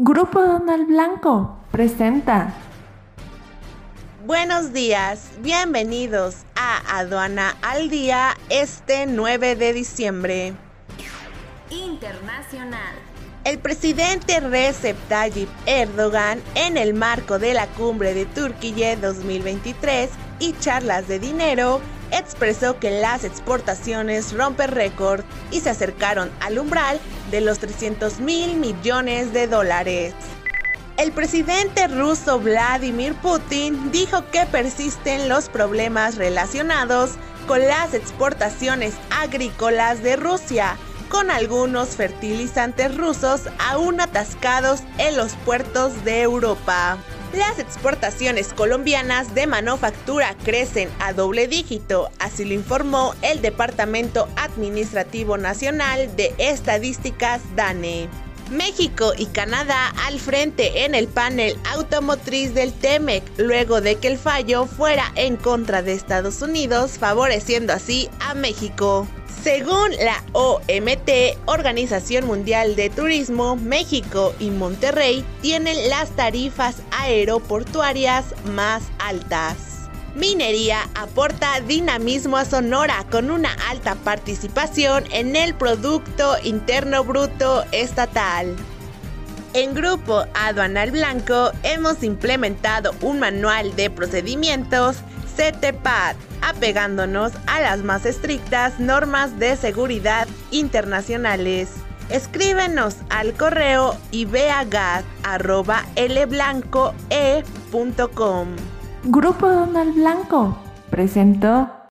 Grupo Donald Blanco presenta. Buenos días, bienvenidos a Aduana al Día este 9 de diciembre. Internacional. El presidente Recep Tayyip Erdogan, en el marco de la cumbre de Turquía 2023 y charlas de dinero, expresó que las exportaciones rompen récord y se acercaron al umbral de los 300 mil millones de dólares. El presidente ruso Vladimir Putin dijo que persisten los problemas relacionados con las exportaciones agrícolas de Rusia, con algunos fertilizantes rusos aún atascados en los puertos de Europa. Las exportaciones colombianas de manufactura crecen a doble dígito, así lo informó el Departamento Administrativo Nacional de Estadísticas DANE. México y Canadá al frente en el panel automotriz del TEMEC, luego de que el fallo fuera en contra de Estados Unidos, favoreciendo así a México. Según la OMT, Organización Mundial de Turismo, México y Monterrey tienen las tarifas aeroportuarias más altas. Minería aporta dinamismo a Sonora con una alta participación en el Producto Interno Bruto Estatal. En Grupo Aduanal Blanco hemos implementado un manual de procedimientos CTPAD, apegándonos a las más estrictas normas de seguridad internacionales. Escríbenos al correo ibeagat.lblancoe.com. Grupo Donald Blanco presentó.